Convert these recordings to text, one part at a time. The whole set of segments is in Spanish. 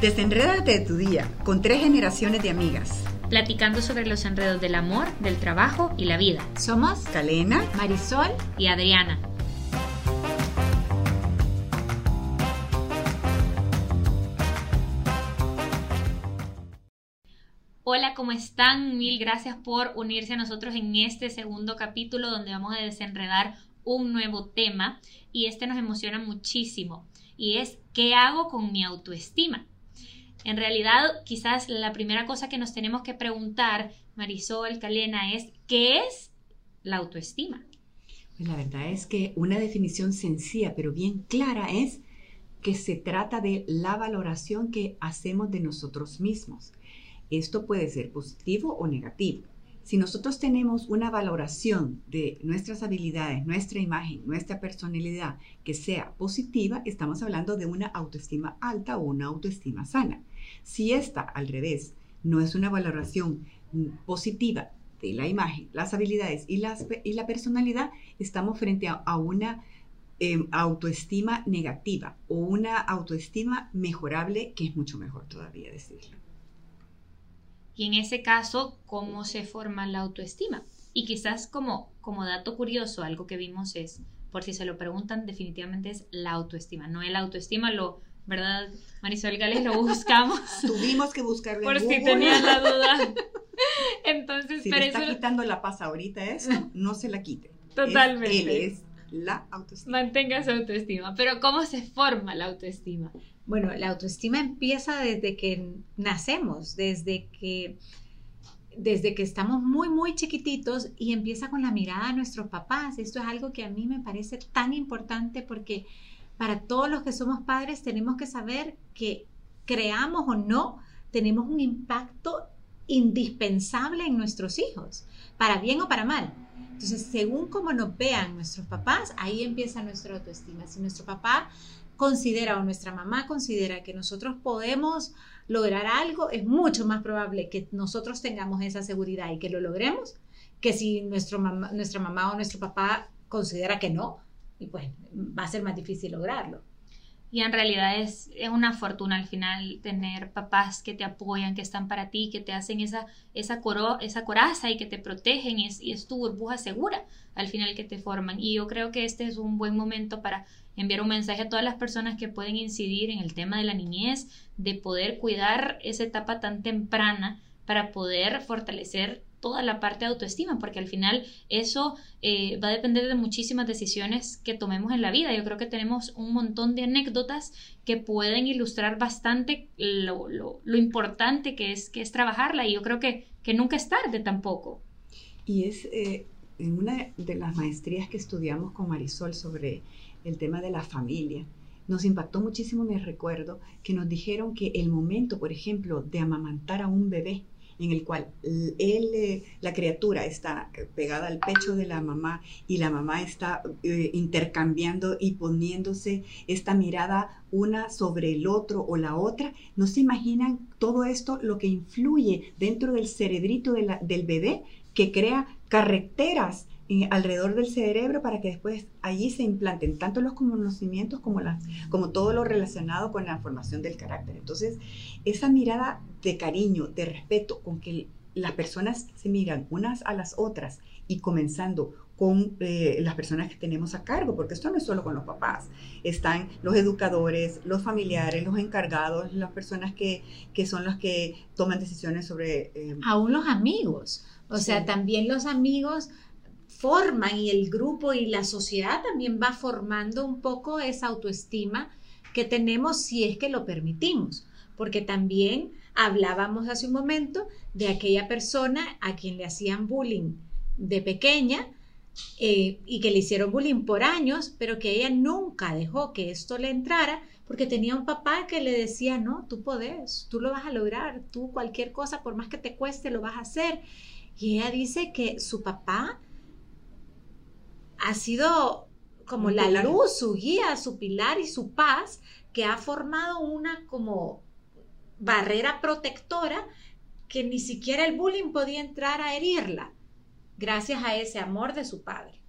Desenrédate de tu día con tres generaciones de amigas. Platicando sobre los enredos del amor, del trabajo y la vida. Somos Calena, Marisol y Adriana. Hola, ¿cómo están? Mil gracias por unirse a nosotros en este segundo capítulo donde vamos a desenredar un nuevo tema y este nos emociona muchísimo y es ¿qué hago con mi autoestima? En realidad, quizás la primera cosa que nos tenemos que preguntar, Marisol, Calena, es ¿qué es la autoestima? Pues la verdad es que una definición sencilla pero bien clara es que se trata de la valoración que hacemos de nosotros mismos. Esto puede ser positivo o negativo. Si nosotros tenemos una valoración de nuestras habilidades, nuestra imagen, nuestra personalidad que sea positiva, estamos hablando de una autoestima alta o una autoestima sana. Si esta, al revés, no es una valoración positiva de la imagen, las habilidades y, la personalidad, estamos frente a, una em, autoestima negativa o una autoestima mejorable, que es mucho mejor todavía decirlo. Y en ese caso, ¿cómo se forma la autoestima? Y quizás como, como dato curioso, algo que vimos es, por si se lo preguntan, definitivamente es la autoestima. No el autoestima, lo, ¿verdad? Marisol Gales lo buscamos. Tuvimos que buscarlo. Por si tenían la duda. Entonces, si le está quitando la paz ahorita eso, no se la quite. Totalmente. él es la autoestima. Mantenga su autoestima. Pero ¿cómo se forma la autoestima? Bueno, la autoestima empieza desde que nacemos, desde que desde que estamos muy, muy chiquititos y empieza con la mirada de nuestros papás. Esto es algo que a mí me parece tan importante porque para todos los que somos padres tenemos que saber que creamos o no, tenemos un impacto indispensable en nuestros hijos, para bien o para mal. Entonces, según como nos vean nuestros papás, ahí empieza nuestra autoestima. Si nuestro papá considera o nuestra mamá considera que nosotros podemos lograr algo, es mucho más probable que nosotros tengamos esa seguridad y que lo logremos que si nuestro nuestra mamá o nuestro papá considera que no, y pues va a ser más difícil lograrlo. Y en realidad es, es, una fortuna al final tener papás que te apoyan, que están para ti, que te hacen esa, esa, coro, esa coraza y que te protegen es, y es tu burbuja segura al final que te forman. Y yo creo que este es un buen momento para enviar un mensaje a todas las personas que pueden incidir en el tema de la niñez, de poder cuidar esa etapa tan temprana para poder fortalecer toda la parte de autoestima, porque al final eso eh, va a depender de muchísimas decisiones que tomemos en la vida. Yo creo que tenemos un montón de anécdotas que pueden ilustrar bastante lo, importante que es, que es trabajarla y yo creo que, que nunca es tarde tampoco. Y es eh, en una de las maestrías que estudiamos con Marisol sobre el tema de la familia. Nos impactó muchísimo, me recuerdo, que nos dijeron que el momento, por ejemplo, de amamantar a un bebé, en el cual él, eh, la criatura está pegada al pecho de la mamá y la mamá está eh, intercambiando y poniéndose esta mirada una sobre el otro o la otra, no se imaginan todo esto lo que influye dentro del cerebrito del bebé que crea carreteras alrededor del cerebro para que después allí se implanten tanto los conocimientos como, las, como todo lo relacionado con la formación del carácter. Entonces, esa mirada de cariño, de respeto, con que las personas se miran unas a las otras y comenzando con eh, las personas que tenemos a cargo, porque esto no es solo con los papás, están los educadores, los familiares, los encargados, las personas que, son las que toman decisiones sobre... Eh, Aún los amigos, o sea, también los amigos forman y el grupo y la sociedad también va formando un poco esa autoestima que tenemos si es que lo permitimos, porque también hablábamos hace un momento de aquella persona a quien le hacían bullying de pequeña eh, y que le hicieron bullying por años, pero que ella nunca dejó que esto le entrara porque tenía un papá que le decía, no, tú puedes, tú lo vas a lograr, tú cualquier cosa, por más que te cueste, lo vas a hacer. Y ella dice que su papá ha sido como la luz, su guía, su pilar y su paz, que ha formado una como barrera protectora que ni siquiera el bullying podía entrar a herirla, gracias a ese amor de su padre.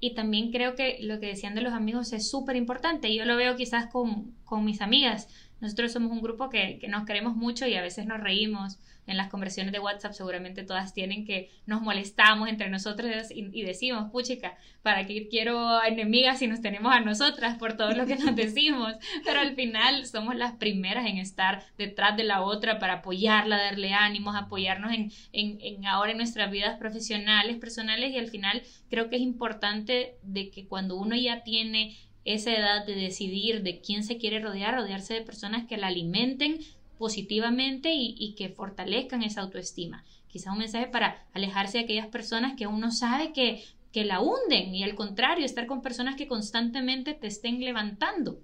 Y también creo que lo que decían de los amigos es súper importante. Yo lo veo quizás con, con mis amigas Nosotros somos un grupo que, que nos queremos mucho y a veces nos reímos en las conversaciones de WhatsApp seguramente todas tienen que nos molestamos entre nosotros y, decimos, puchica, ¿para qué quiero enemigas si nos tenemos a nosotras por todo lo que nos decimos? Pero al final somos las primeras en estar detrás de la otra para apoyarla, darle ánimos, apoyarnos en, en, en ahora en nuestras vidas profesionales, personales y al final creo que es importante de que cuando uno ya tiene esa edad de decidir de quién se quiere rodear, rodearse de personas que la alimenten positivamente y, que fortalezcan esa autoestima. Quizás un mensaje para alejarse de aquellas personas que uno sabe que, que la hunden y al contrario, estar con personas que constantemente te estén levantando.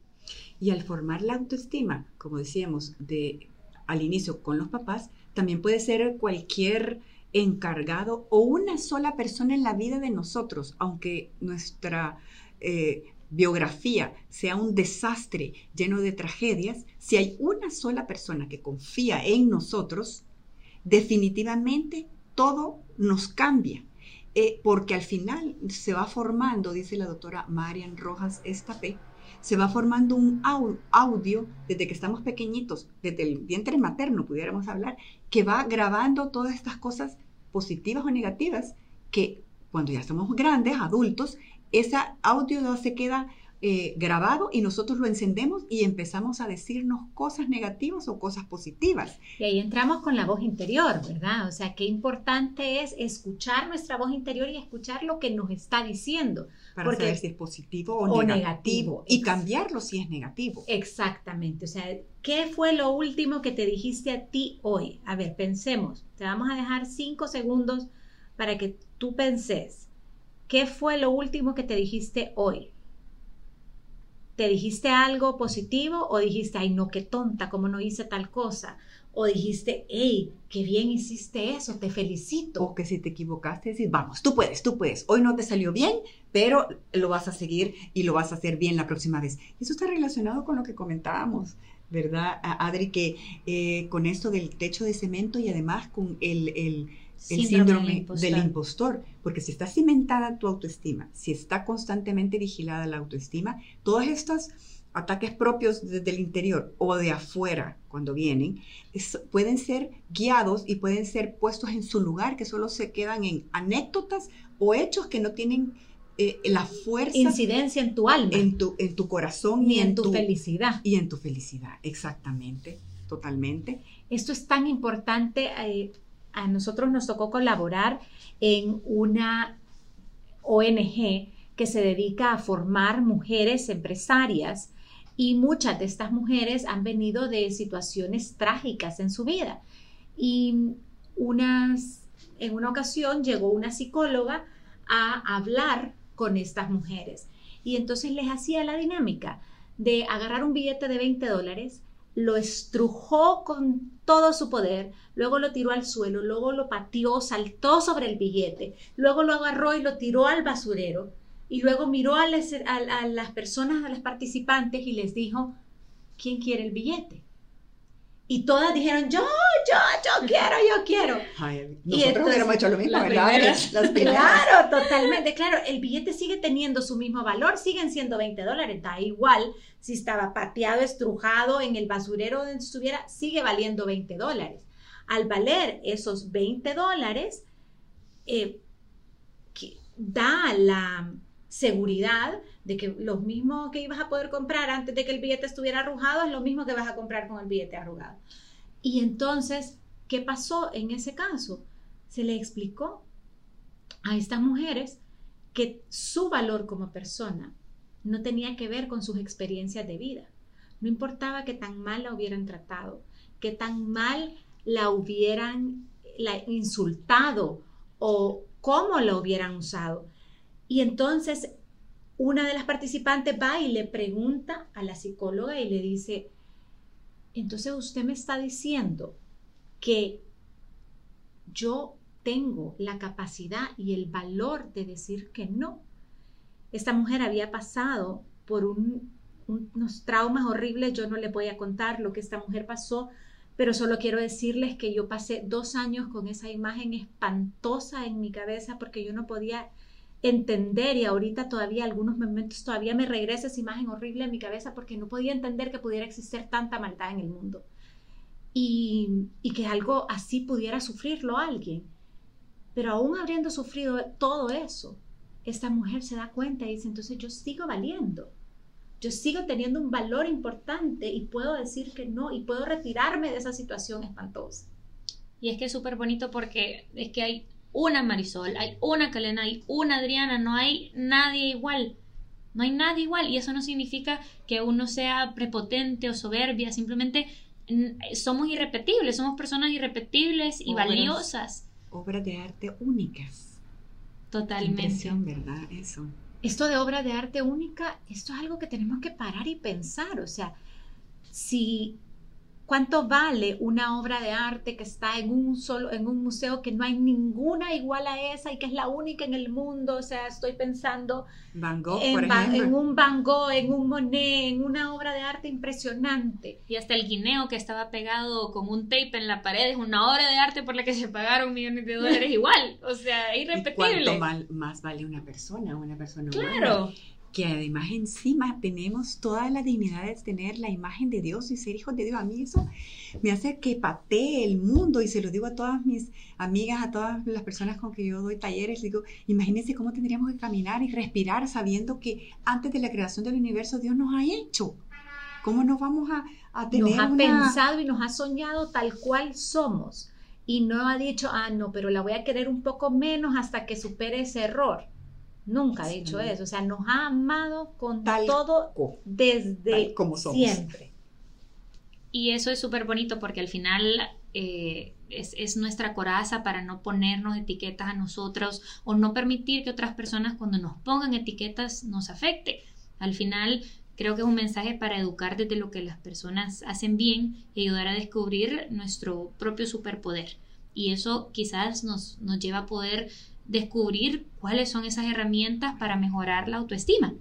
Y al formar la autoestima, como decíamos, de al inicio con los papás, también puede ser cualquier encargado o una sola persona en la vida de nosotros, aunque nuestra eh, biografía sea un desastre lleno de tragedias, si hay una sola persona que confía en nosotros, definitivamente todo nos cambia. Eh, porque al final se va formando, dice la doctora Marian Rojas Estapé, se va formando un audio desde que estamos pequeñitos, desde el vientre materno, pudiéramos hablar, que va grabando todas estas cosas positivas o negativas que cuando ya somos grandes, adultos, ese audio se queda eh, grabado y nosotros lo encendemos y empezamos a decirnos cosas negativas o cosas positivas. Y ahí entramos con la voz interior, ¿verdad? O sea, qué importante es escuchar nuestra voz interior y escuchar lo que nos está diciendo. Para porque, saber si es positivo o, negativo. Y cambiarlo si es negativo. Exactamente. O sea, ¿qué fue lo último que te dijiste a ti hoy? A ver, pensemos. Te vamos a dejar cinco segundos para que tú penses. ¿Qué fue lo último que te dijiste hoy? ¿Te dijiste algo positivo o dijiste, ay, no, qué tonta, cómo no hice tal cosa? O dijiste, hey, qué bien hiciste eso, te felicito. O que si te equivocaste, decir, vamos, tú puedes, tú puedes. Hoy no te salió bien, pero lo vas a seguir y lo vas a hacer bien la próxima vez. Eso está relacionado con lo que comentábamos, ¿verdad, Adri? Que eh, con esto del techo de cemento y además con el el síndrome, del, impostor. porque si está cimentada tu autoestima, si está constantemente vigilada la autoestima, todos estos ataques propios desde el interior o de afuera cuando vienen, pueden ser guiados y pueden ser puestos en su lugar, que solo se quedan en anécdotas o hechos que no tienen eh, la fuerza. Incidencia en tu alma. En tu, en tu corazón. y en, tu, felicidad. Y en tu felicidad, exactamente, totalmente. Esto es tan importante. Eh, a nosotros nos tocó colaborar en una ONG que se dedica a formar mujeres empresarias y muchas de estas mujeres han venido de situaciones trágicas en su vida. Y unas, en una ocasión llegó una psicóloga a hablar con estas mujeres y entonces les hacía la dinámica de agarrar un billete de 20 dólares, lo estrujó con todo su poder, luego lo tiró al suelo, luego lo pateó, saltó sobre el billete, luego lo agarró y lo tiró al basurero, y luego miró a, las personas, a las participantes y les dijo, ¿quién quiere el billete? Y todas dijeron, yo, yo, yo quiero, yo quiero. y nosotros hubiéramos hecho lo mismo, ¿verdad? Claro, totalmente. Claro, el billete sigue teniendo su mismo valor, siguen siendo 20 dólares, da igual si estaba pateado, estrujado en el basurero donde estuviera, sigue valiendo 20 dólares. Al valer esos 20 dólares, eh, da la seguridad de que lo mismo que ibas a poder comprar antes de que el billete estuviera arrugado es lo mismo que vas a comprar con el billete arrugado. Y entonces, ¿qué pasó en ese caso? Se le explicó a estas mujeres que su valor como persona no tenía que ver con sus experiencias de vida. No importaba que tan mal la hubieran tratado, que tan mal la hubieran insultado o cómo la hubieran usado. Y entonces una de las participantes va y le pregunta a la psicóloga y le dice, entonces usted me está diciendo que yo tengo la capacidad y el valor de decir que no. Esta mujer había pasado por unos traumas horribles, yo no le voy a contar lo que esta mujer pasó, pero solo quiero decirles que yo pasé dos años con esa imagen espantosa en mi cabeza porque yo no podía entender y ahorita todavía algunos momentos todavía me regresa esa imagen horrible en mi cabeza porque no podía entender que pudiera existir tanta maldad en el mundo y, y que algo así pudiera sufrirlo alguien. Pero aún habiendo sufrido todo eso, esta mujer se da cuenta y dice, entonces yo sigo valiendo, yo sigo teniendo un valor importante y puedo decir que no y puedo retirarme de esa situación espantosa. Y es que es súper bonito porque es que hay una Marisol, hay una Calena, hay una Adriana, no hay nadie igual. No hay nadie igual y eso no significa que uno sea prepotente o soberbia, simplemente somos irrepetibles, somos personas irrepetibles y valiosas. Obras de arte únicas. Totalmente. ¿verdad? Eso. Esto de obra de arte única, esto es algo que tenemos que parar y pensar. O sea, si ¿Cuánto vale una obra de arte que está en un solo, en un museo que no hay ninguna igual a esa y que es la única en el mundo? O sea, estoy pensando Van Gogh, en, por ejemplo. en un Van Gogh, en un Monet, en una obra de arte impresionante. Y hasta el guineo que estaba pegado con un tape en la pared es una obra de arte por la que se pagaron millones de dólares igual. O sea, irrepetible. ¿Y cuánto más vale una persona, una persona Claro que además encima tenemos toda la dignidad de tener la imagen de Dios y ser hijos de Dios. A mí eso me hace que patee el mundo y se lo digo a todas mis amigas, a todas las personas con que yo doy talleres, digo, imagínense cómo tendríamos que caminar y respirar sabiendo que antes de la creación del universo Dios nos ha hecho. ¿Cómo nos vamos a, a tener Nos ha una... pensado y nos ha soñado tal cual somos. Y no ha dicho, ah, no, pero la voy a querer un poco menos hasta que supere ese error. Nunca ha dicho eso. O sea, nos ha amado con Tal todo co- desde tal como somos. siempre. Y eso es súper bonito porque al final eh, es, es nuestra coraza para no ponernos etiquetas a nosotros o no permitir que otras personas cuando nos pongan etiquetas nos afecte. Al final creo que es un mensaje para educar desde lo que las personas hacen bien y ayudar a descubrir nuestro propio superpoder. Y eso quizás nos, nos lleva a poder descubrir cuáles son esas herramientas para mejorar la autoestima.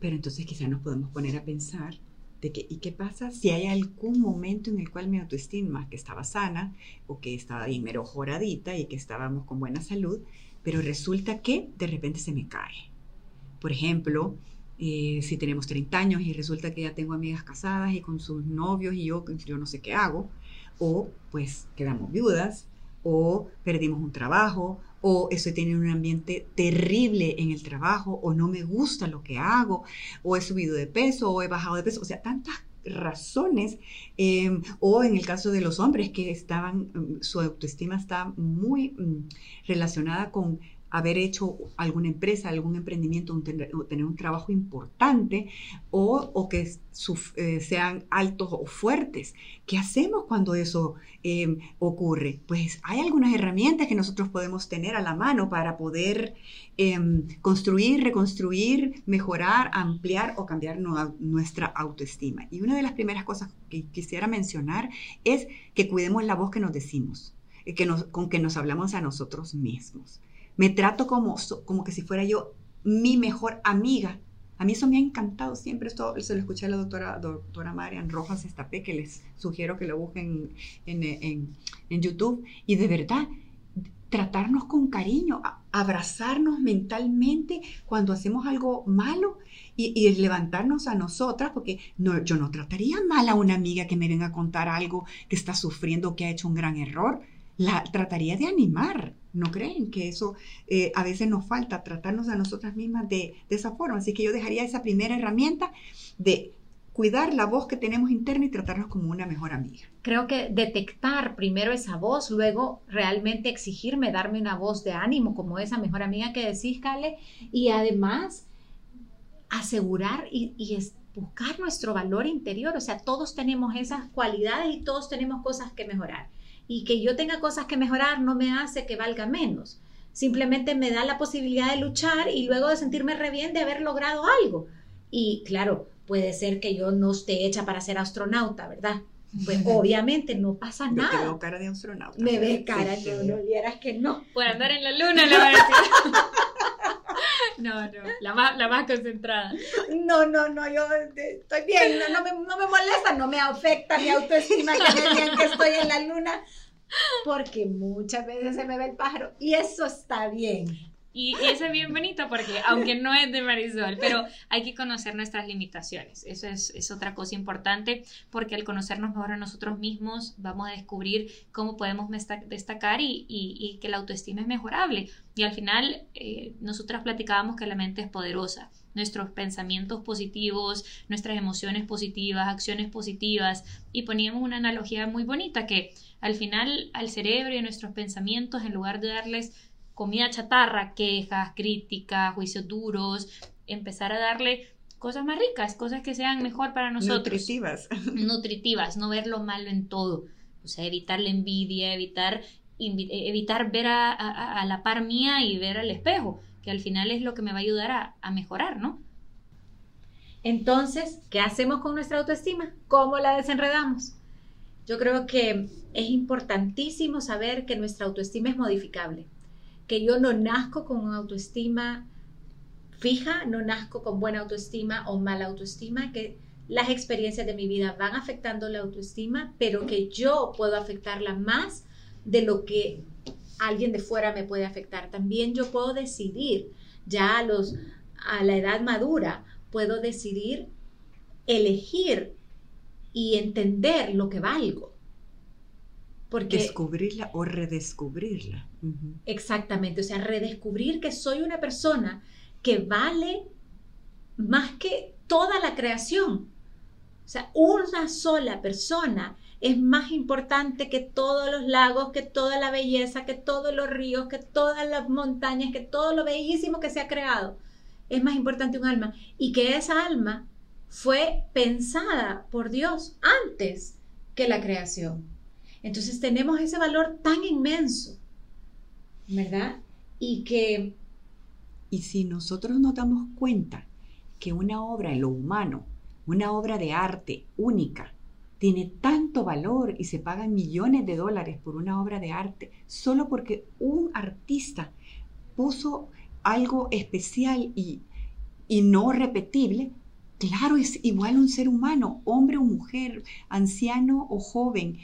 Pero entonces quizás nos podemos poner a pensar de que, ¿y qué pasa si hay algún momento en el cual mi autoestima, que estaba sana o que estaba bien mejoradita y que estábamos con buena salud, pero resulta que de repente se me cae? Por ejemplo, eh, si tenemos 30 años y resulta que ya tengo amigas casadas y con sus novios y yo, yo no sé qué hago, o pues quedamos viudas, o perdimos un trabajo, o estoy teniendo un ambiente terrible en el trabajo, o no me gusta lo que hago, o he subido de peso, o he bajado de peso, o sea, tantas razones, eh, o en el caso de los hombres que estaban, mm, su autoestima está muy mm, relacionada con haber hecho alguna empresa, algún emprendimiento, tener, o tener un trabajo importante o, que eh, sean altos o fuertes. ¿Qué hacemos cuando eso eh, ocurre? Pues hay algunas herramientas que nosotros podemos tener a la mano para poder eh, construir, reconstruir, mejorar, ampliar o cambiar nu- nuestra autoestima. Y una de las primeras cosas que quisiera mencionar es que cuidemos la voz que nos decimos, eh, que con que nos hablamos a nosotros mismos me trato como, como que si fuera yo mi mejor amiga. A mí eso me ha encantado siempre. Esto se lo escuché a la doctora, doctora Marian Rojas Estapé, que les sugiero que lo busquen en, en- YouTube. Y de verdad, tratarnos con cariño, abrazarnos mentalmente cuando hacemos algo malo y, y levantarnos a nosotras, porque no, yo no trataría mal a una amiga que me venga a contar algo que está sufriendo, que ha hecho un gran error. La trataría de animar. ¿No creen que eso eh, a veces nos falta, tratarnos a nosotras mismas de, esa forma? Así que yo dejaría esa primera herramienta de cuidar la voz que tenemos interna y tratarnos como una mejor amiga. Creo que detectar primero esa voz, luego realmente exigirme darme una voz de ánimo como esa mejor amiga que decís, Cale, y además asegurar y, buscar nuestro valor interior. O sea, todos tenemos esas cualidades y todos tenemos cosas que mejorar. Y que yo tenga cosas que mejorar no me hace que valga menos. Simplemente me da la posibilidad de luchar y luego de sentirme re bien de haber logrado algo. Y claro, puede ser que yo no esté hecha para ser astronauta, ¿verdad? Pues obviamente no pasa Yo te veo nada. cara de astronauta. Me Sí, ve cara, sí, no, sí. no vieras que no. Por andar en la luna, le va a decir. No, no, la más, la más concentrada. No, no, no, yo eh, estoy bien, no, me, no me molesta, no me afecta mi autoestima que me que estoy en la luna, porque muchas veces se me ve el pájaro y eso está bien. Y, eso es bien bonito porque, aunque no es de Marisol, pero hay que conocer nuestras limitaciones. Eso es, es otra cosa importante porque al conocernos mejor a nosotros mismos vamos a descubrir cómo podemos destacar y, y, que la autoestima es mejorable. Y al final, eh, nosotras platicábamos que la mente es poderosa nuestros pensamientos positivos, nuestras emociones positivas, acciones positivas y poníamos una analogía muy bonita que al final al cerebro y nuestros pensamientos en lugar de darles comida chatarra, quejas, críticas, juicios duros, empezar a darle cosas más ricas, cosas que sean mejor para nosotros. Nutritivas. Nutritivas, no ver lo malo en todo. O sea, evitar la envidia, evitar, evitar ver a, a, la par mía y ver al espejo, que al final es lo que me va a ayudar a, a mejorar, ¿no? Entonces, ¿qué hacemos con nuestra autoestima? ¿Cómo la desenredamos? Yo creo que es importantísimo saber que nuestra autoestima es modificable que yo no nazco con una autoestima fija, no nazco con buena autoestima o mala autoestima, que las experiencias de mi vida van afectando la autoestima, pero que yo puedo afectarla más de lo que alguien de fuera me puede afectar. También yo puedo decidir, ya a, los, a la edad madura, puedo decidir elegir y entender lo que valgo. Porque, Descubrirla o redescubrirla. Exactamente, o sea, redescubrir que soy una persona que vale más que toda la creación. O sea, una sola persona es más importante que todos los lagos, que toda la belleza, que todos los ríos, que todas las montañas, que todo lo bellísimo que se ha creado. Es más importante un alma. Y que esa alma fue pensada por Dios antes que la creación. Entonces tenemos ese valor tan inmenso, ¿verdad? Y que... Y si nosotros nos damos cuenta que una obra en lo humano, una obra de arte única, tiene tanto valor y se pagan millones de dólares por una obra de arte solo porque un artista puso algo especial y, y no repetible, Claro, es igual un ser humano, hombre o mujer, anciano o joven,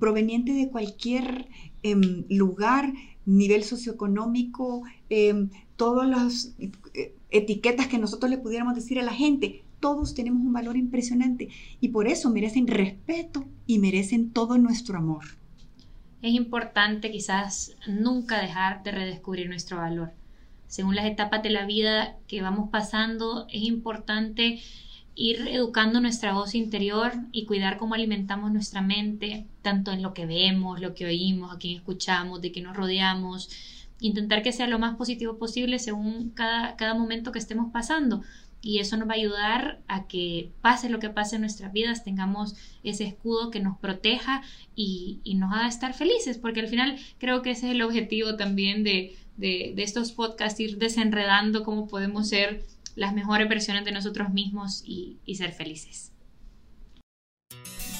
proveniente de cualquier em, lugar, nivel socioeconómico, em, todas las eh, etiquetas que nosotros le pudiéramos decir a la gente. Todos tenemos un valor impresionante y por eso merecen respeto y merecen todo nuestro amor. Es importante quizás nunca dejar de redescubrir nuestro valor según las etapas de la vida que vamos pasando, es importante ir educando nuestra voz interior y cuidar cómo alimentamos nuestra mente, tanto en lo que vemos, lo que oímos, a quién escuchamos, de qué nos rodeamos, intentar que sea lo más positivo posible según cada, cada momento que estemos pasando. Y eso nos va a ayudar a que pase lo que pase en nuestras vidas, tengamos ese escudo que nos proteja y, y nos haga estar felices, porque al final creo que ese es el objetivo también de, de, estos podcasts, ir desenredando cómo podemos ser las mejores versiones de nosotros mismos y, y ser felices.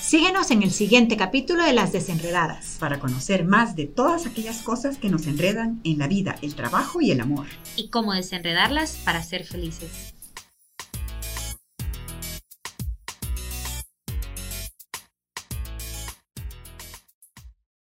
Síguenos en el siguiente capítulo de Las Desenredadas. Para conocer más de todas aquellas cosas que nos enredan en la vida, el trabajo y el amor. Y cómo desenredarlas para ser felices.